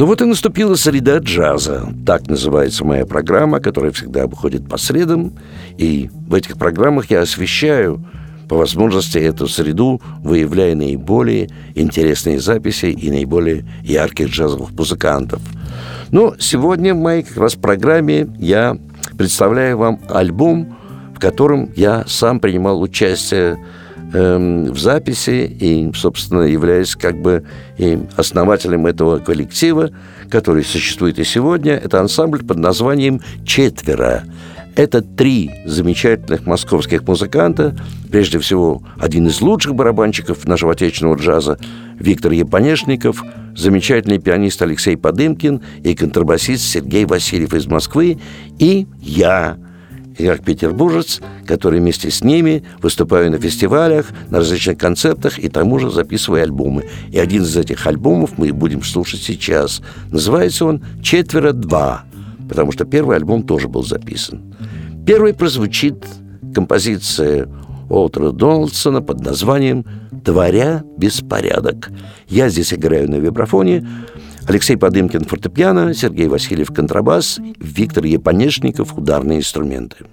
Ну вот и наступила среда джаза. Так называется моя программа, которая всегда выходит по средам. И в этих программах я освещаю по возможности эту среду, выявляя наиболее интересные записи и наиболее ярких джазовых музыкантов. Но сегодня в моей как раз программе я представляю вам альбом, в котором я сам принимал участие в записи и, собственно, являясь как бы основателем этого коллектива, который существует и сегодня. Это ансамбль под названием «Четверо». Это три замечательных московских музыканта, прежде всего один из лучших барабанщиков нашего отечественного джаза Виктор Японешников, замечательный пианист Алексей Подымкин и контрабасист Сергей Васильев из Москвы, и я – как петербуржец, который вместе с ними выступаю на фестивалях, на различных концертах и тому же записываю альбомы. И один из этих альбомов мы будем слушать сейчас. Называется он «Четверо два», потому что первый альбом тоже был записан. Первый прозвучит композиция Уолтера Дональдсона под названием «Творя беспорядок». Я здесь играю на вибрафоне, Алексей Подымкин – фортепиано, Сергей Васильев – контрабас, Виктор Епонешников – ударные инструменты.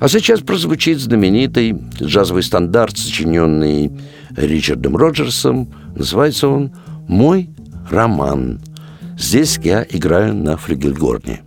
А сейчас прозвучит знаменитый джазовый стандарт, сочиненный Ричардом Роджерсом. Называется он «Мой роман». Здесь я играю на флюгельгорне.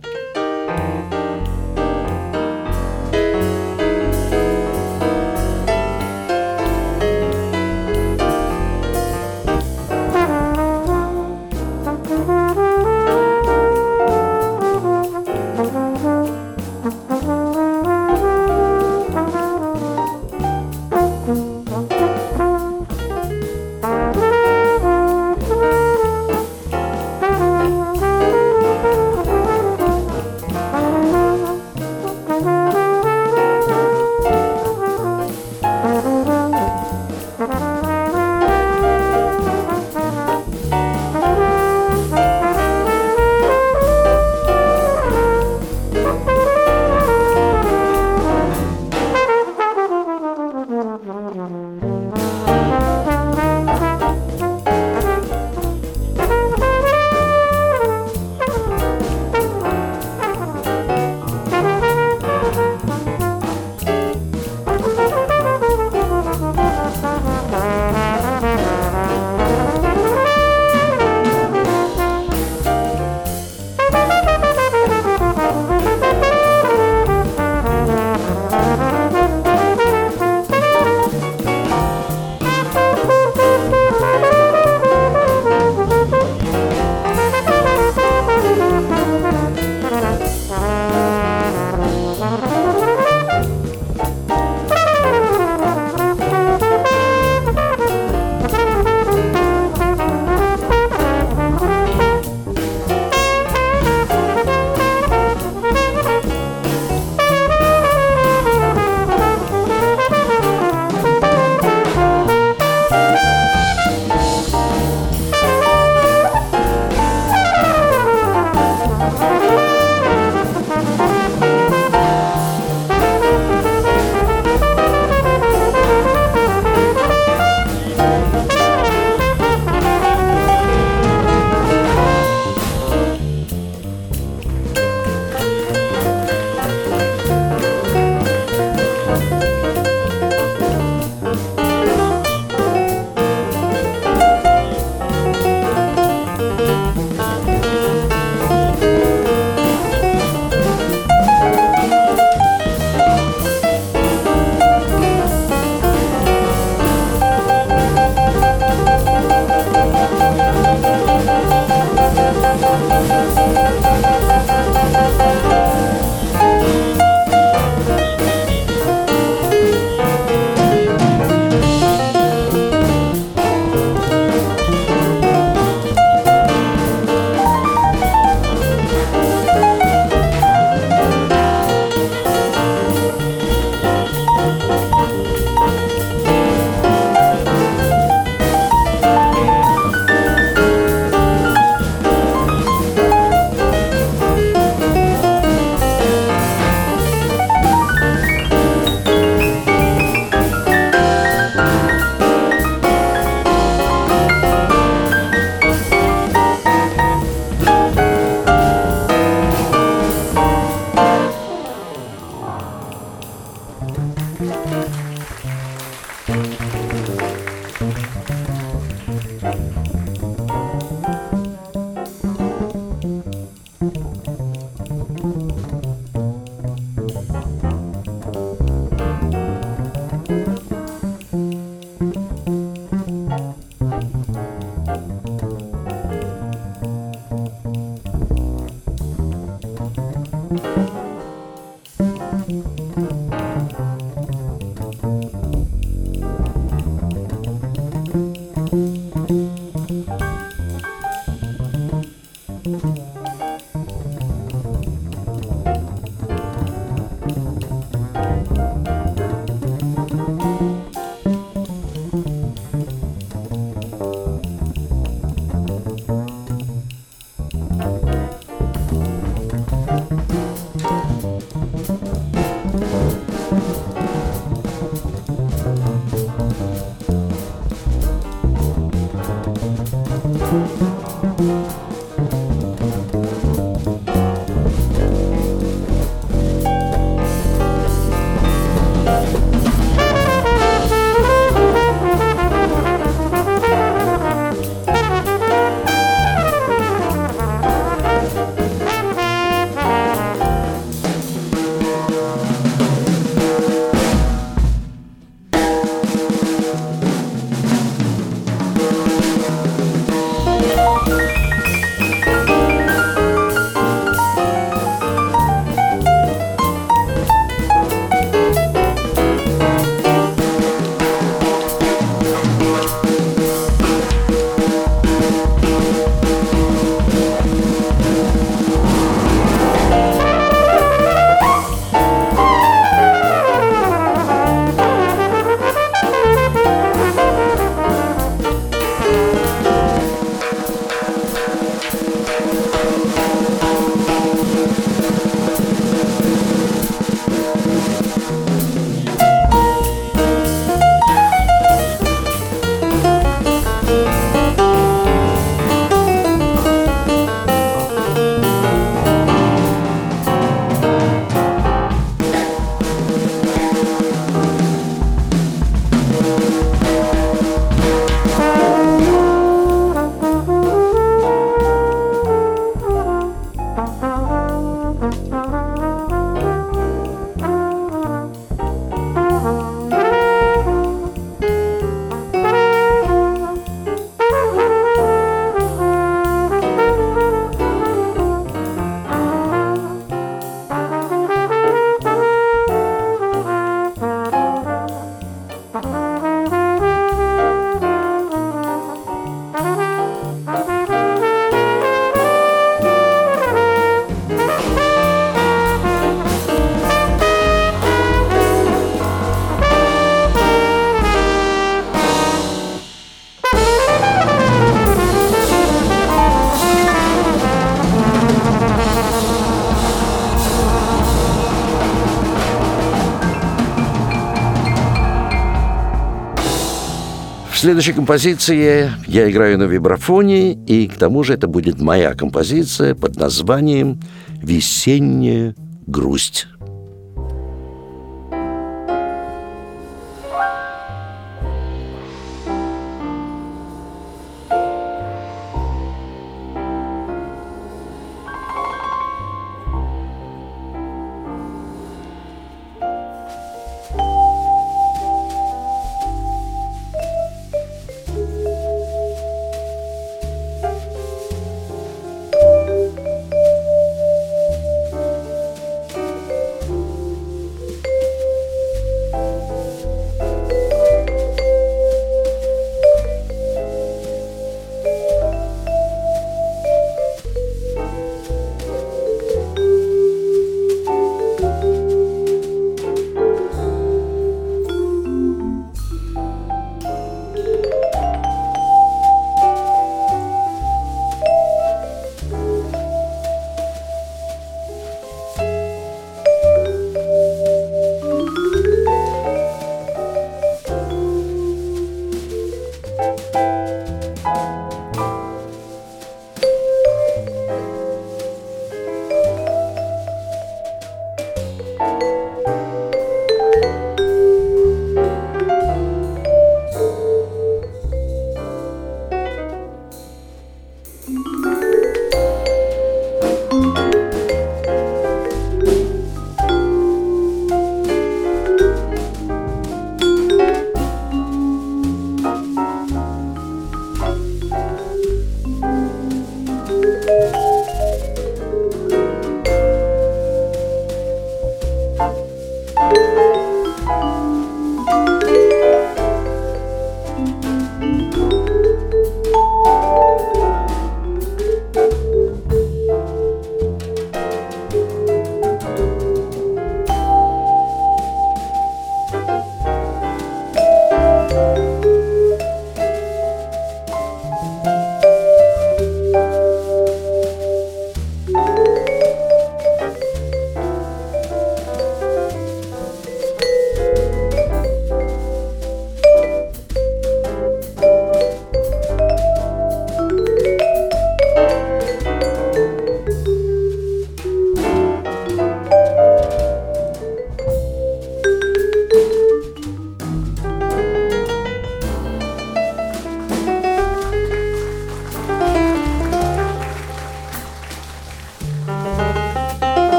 Следующей композиции я играю на вибрафоне, и к тому же это будет моя композиция под названием «Весенняя грусть».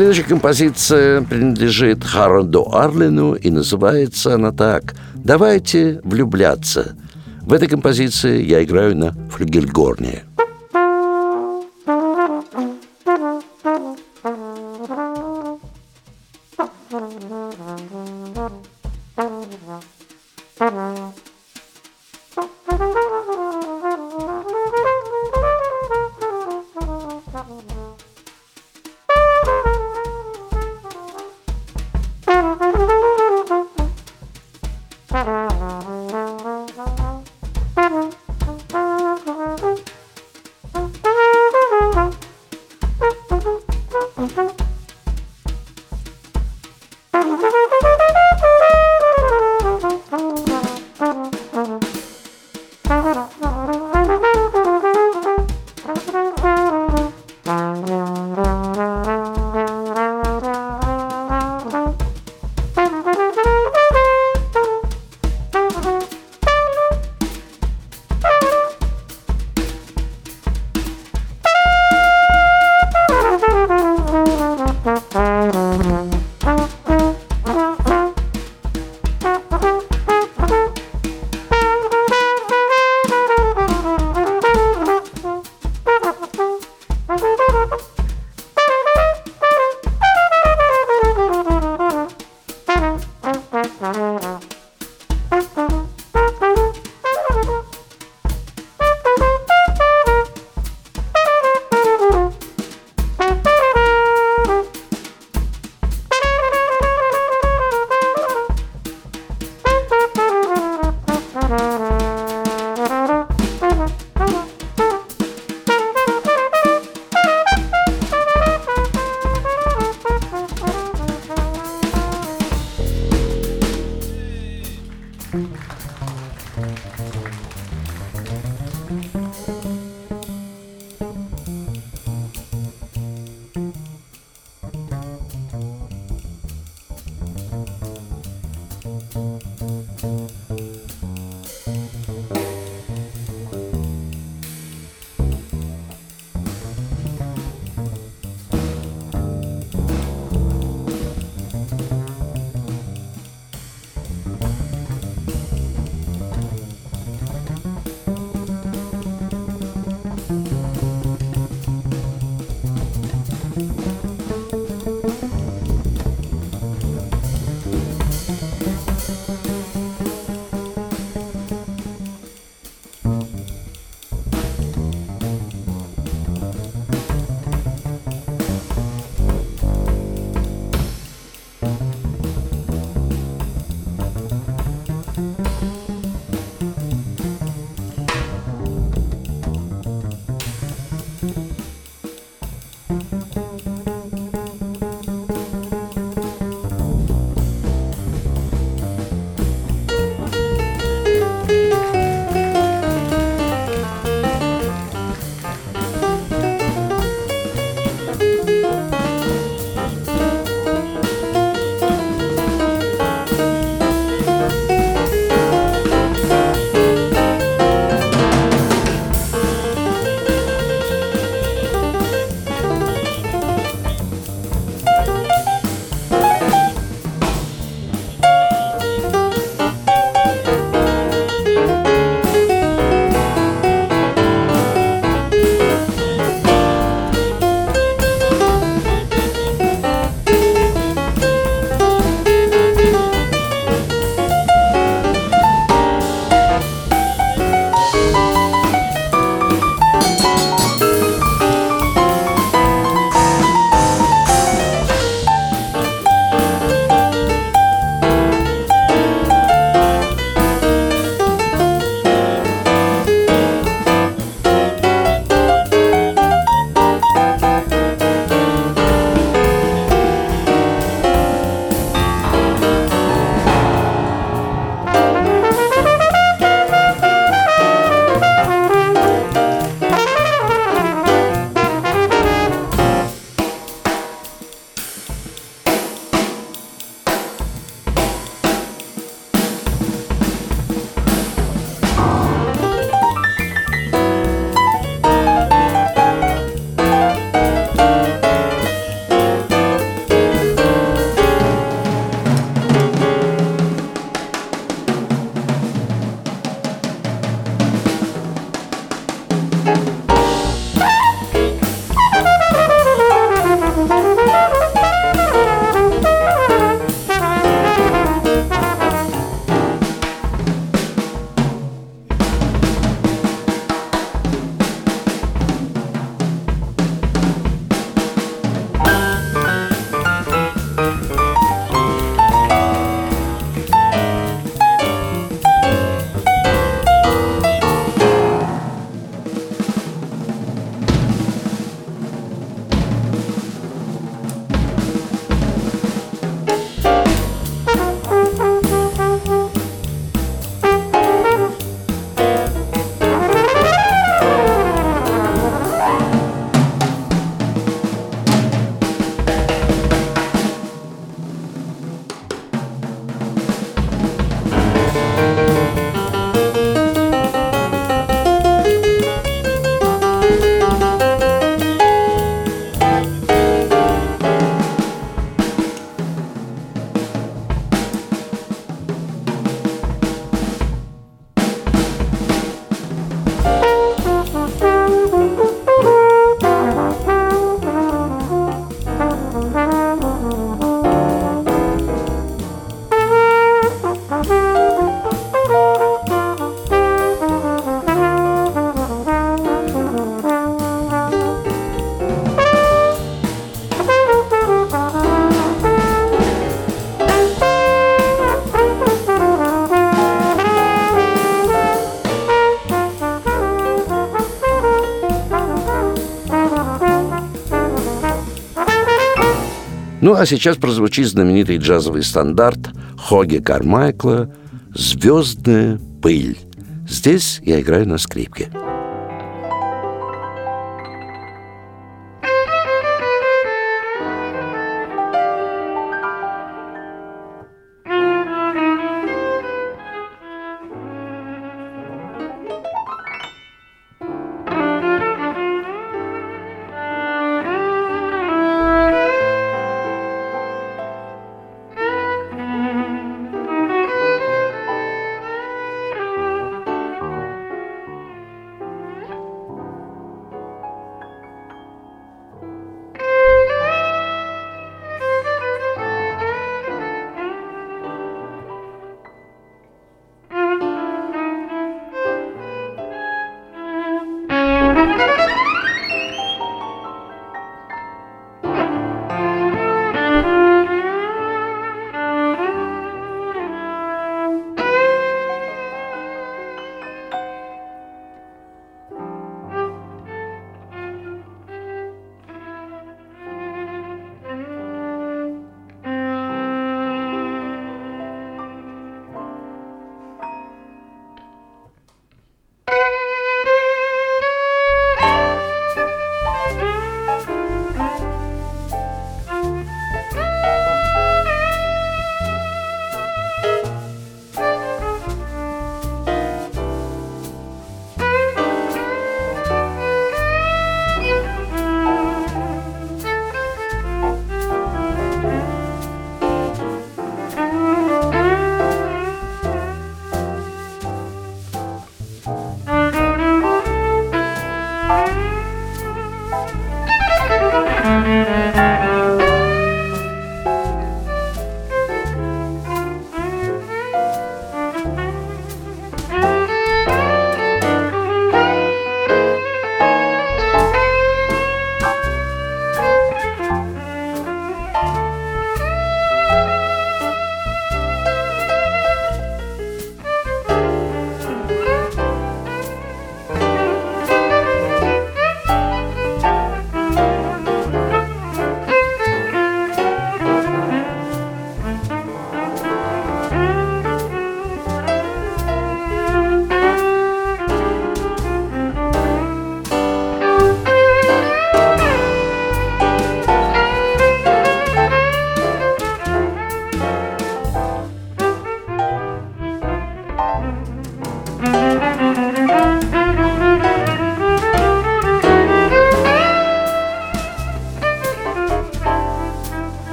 Следующая композиция принадлежит Харолду Арлину и называется она так «Давайте влюбляться». В этой композиции я играю на флюгельгорне. Mm-hmm. А сейчас прозвучит знаменитый джазовый стандарт Хоги Кармайкла «Звездная пыль». Здесь я играю на скрипке.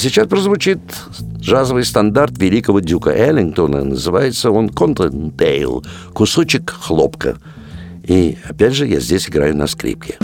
Сейчас прозвучит джазовый стандарт великого дюка Эллингтона. Называется он «Контентейл» – «Кусочек хлопка». И опять же я здесь играю на скрипке.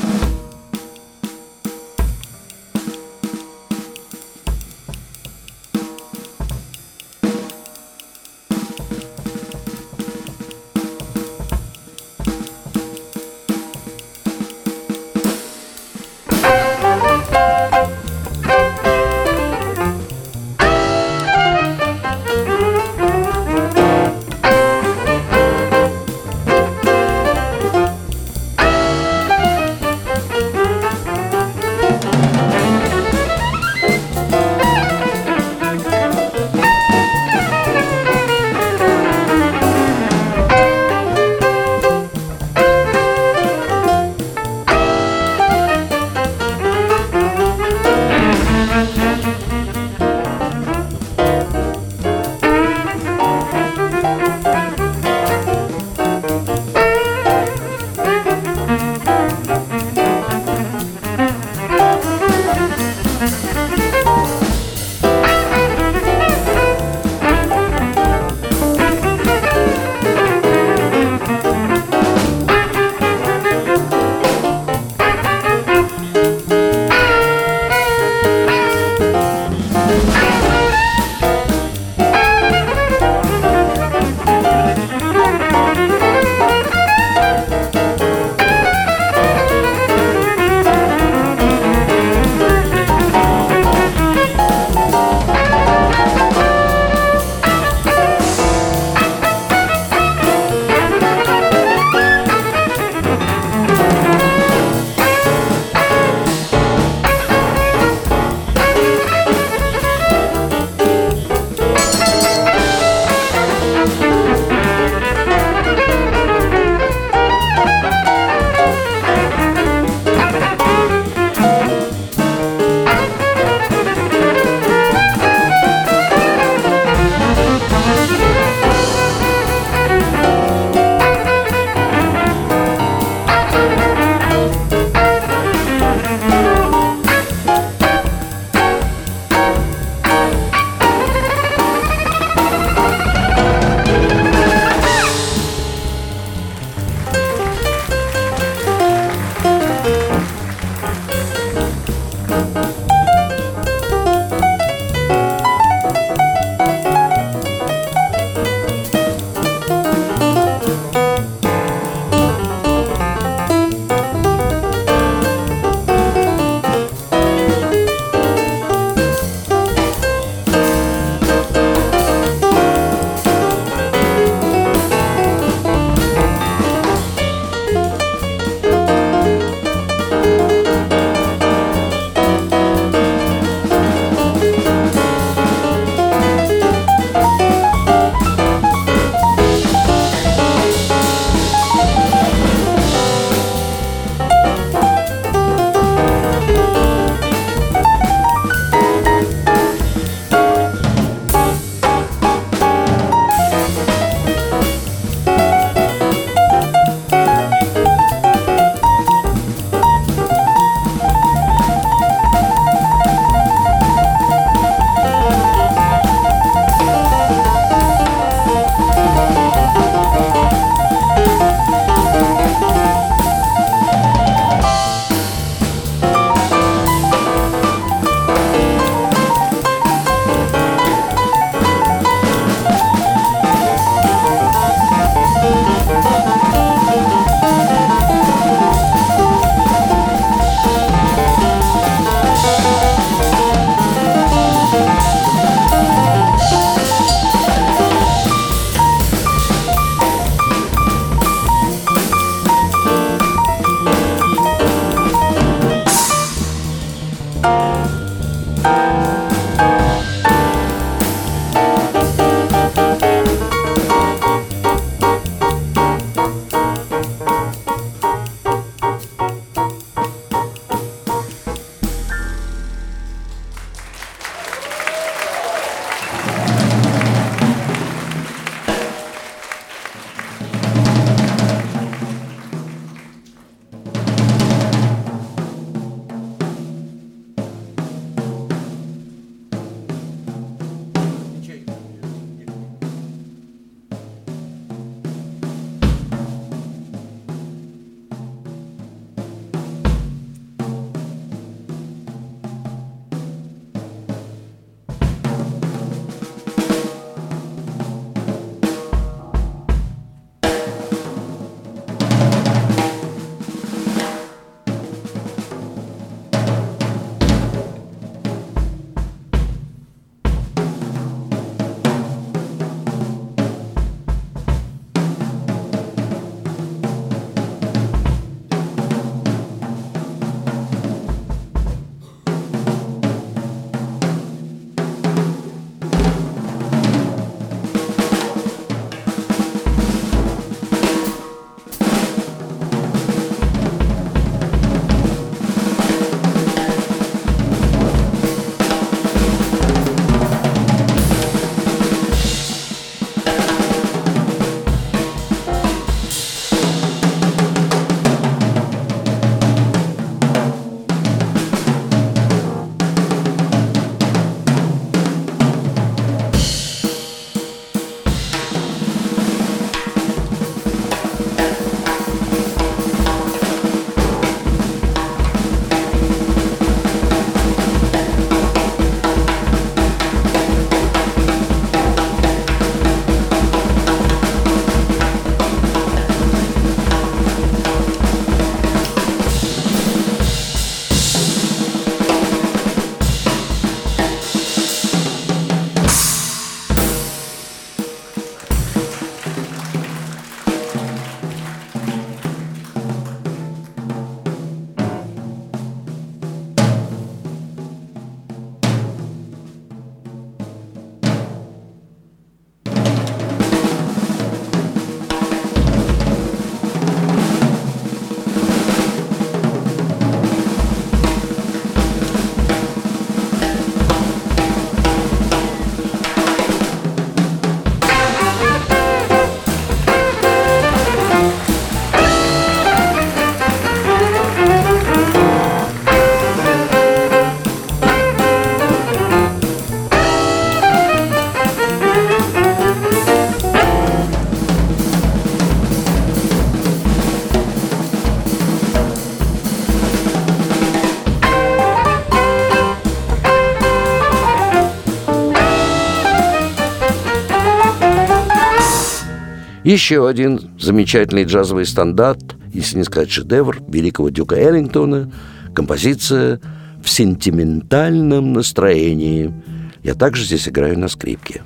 Еще один замечательный джазовый стандарт, если не сказать шедевр, великого Дюка Эллингтона, композиция в сентиментальном настроении. Я также здесь играю на скрипке.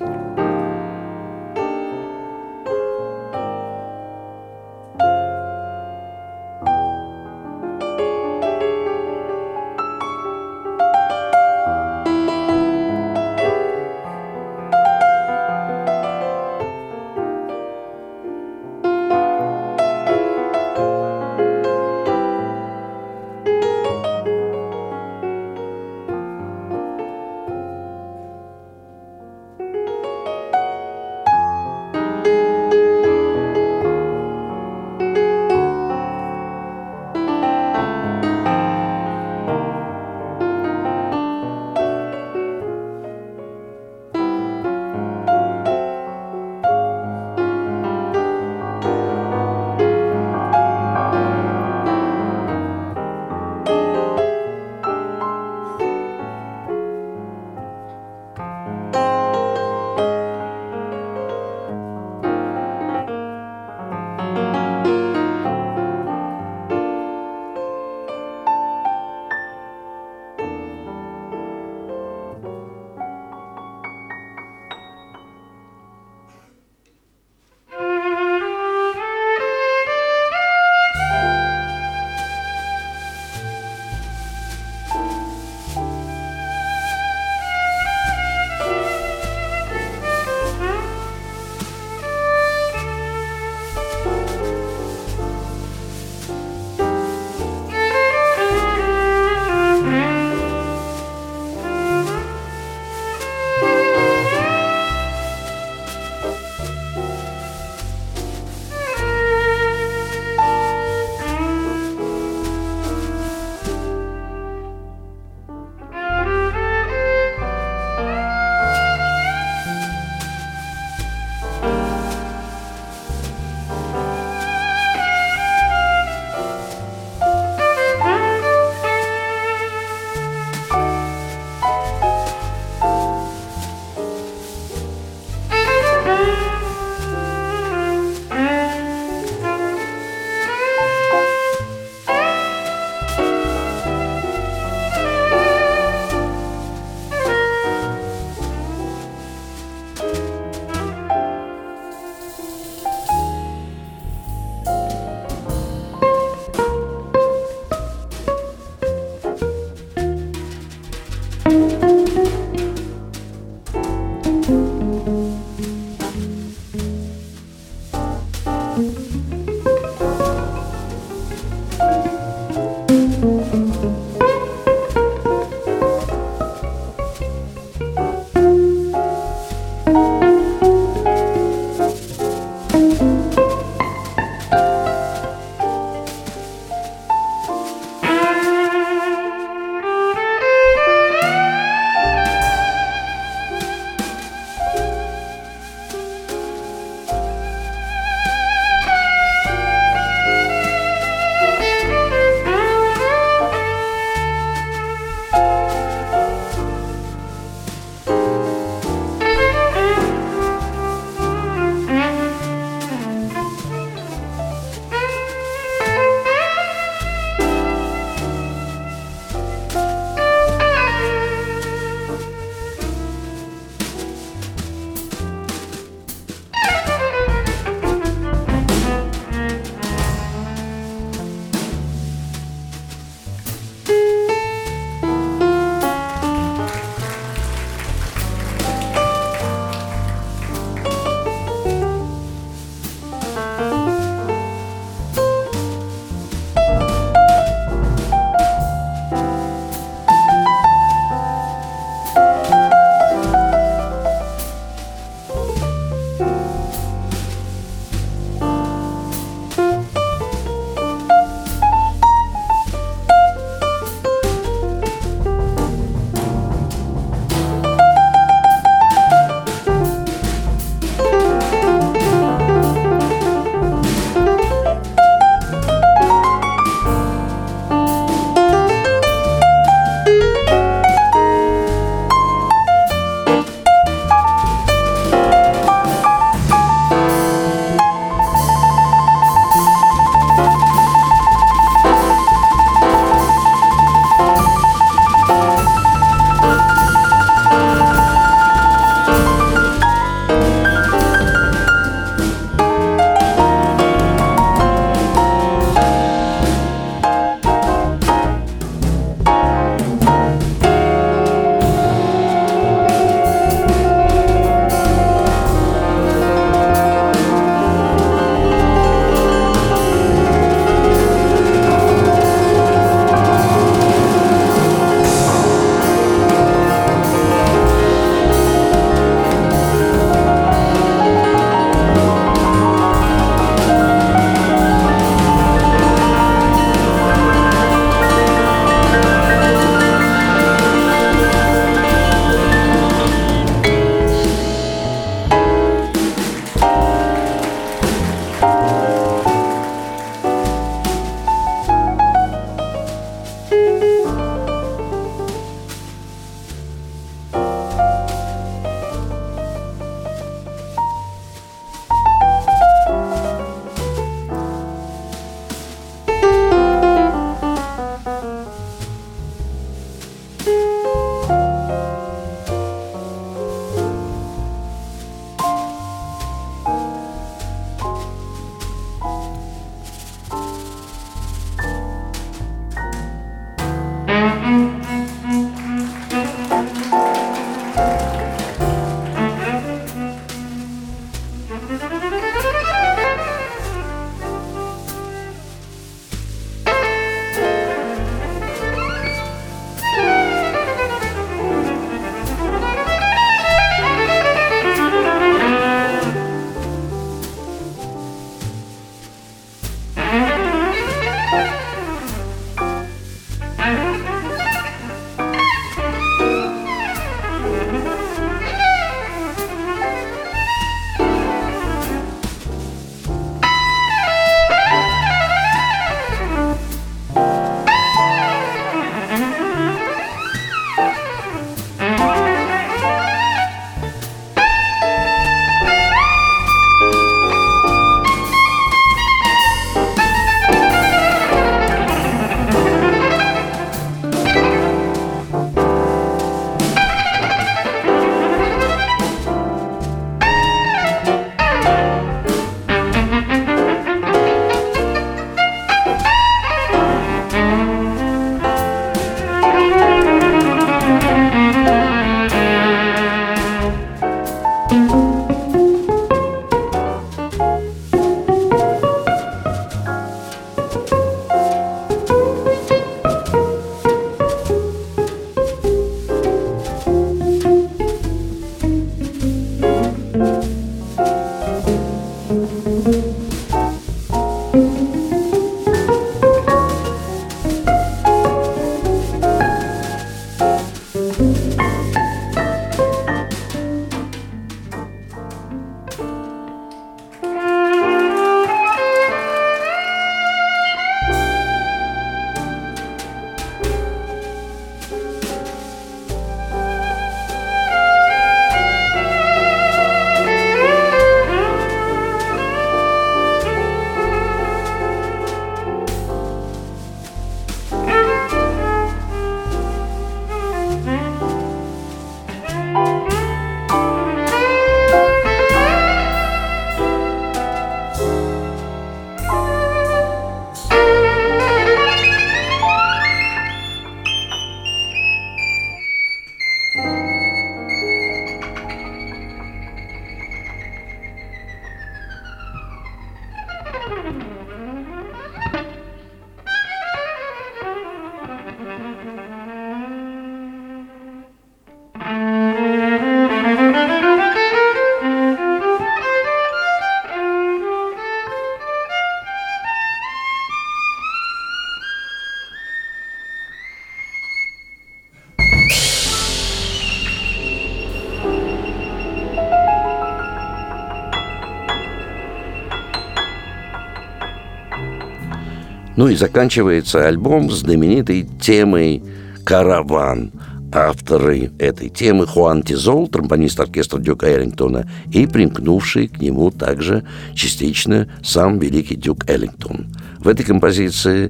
Ну и заканчивается альбом знаменитой темой «Караван», авторы этой темы Хуан Тизол, тромбонист оркестра Дюка Эллингтона, и примкнувший к нему также частично сам великий Дюк Эллингтон. В этой композиции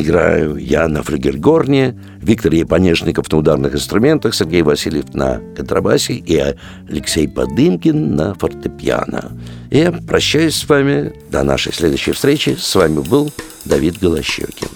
играю я на флюгельгорне, Виктор Японешников на ударных инструментах, Сергей Васильев на контрабасе и Алексей Подымкин на фортепиано. Я прощаюсь с вами. До нашей следующей встречи. С вами был Давид Голощекин.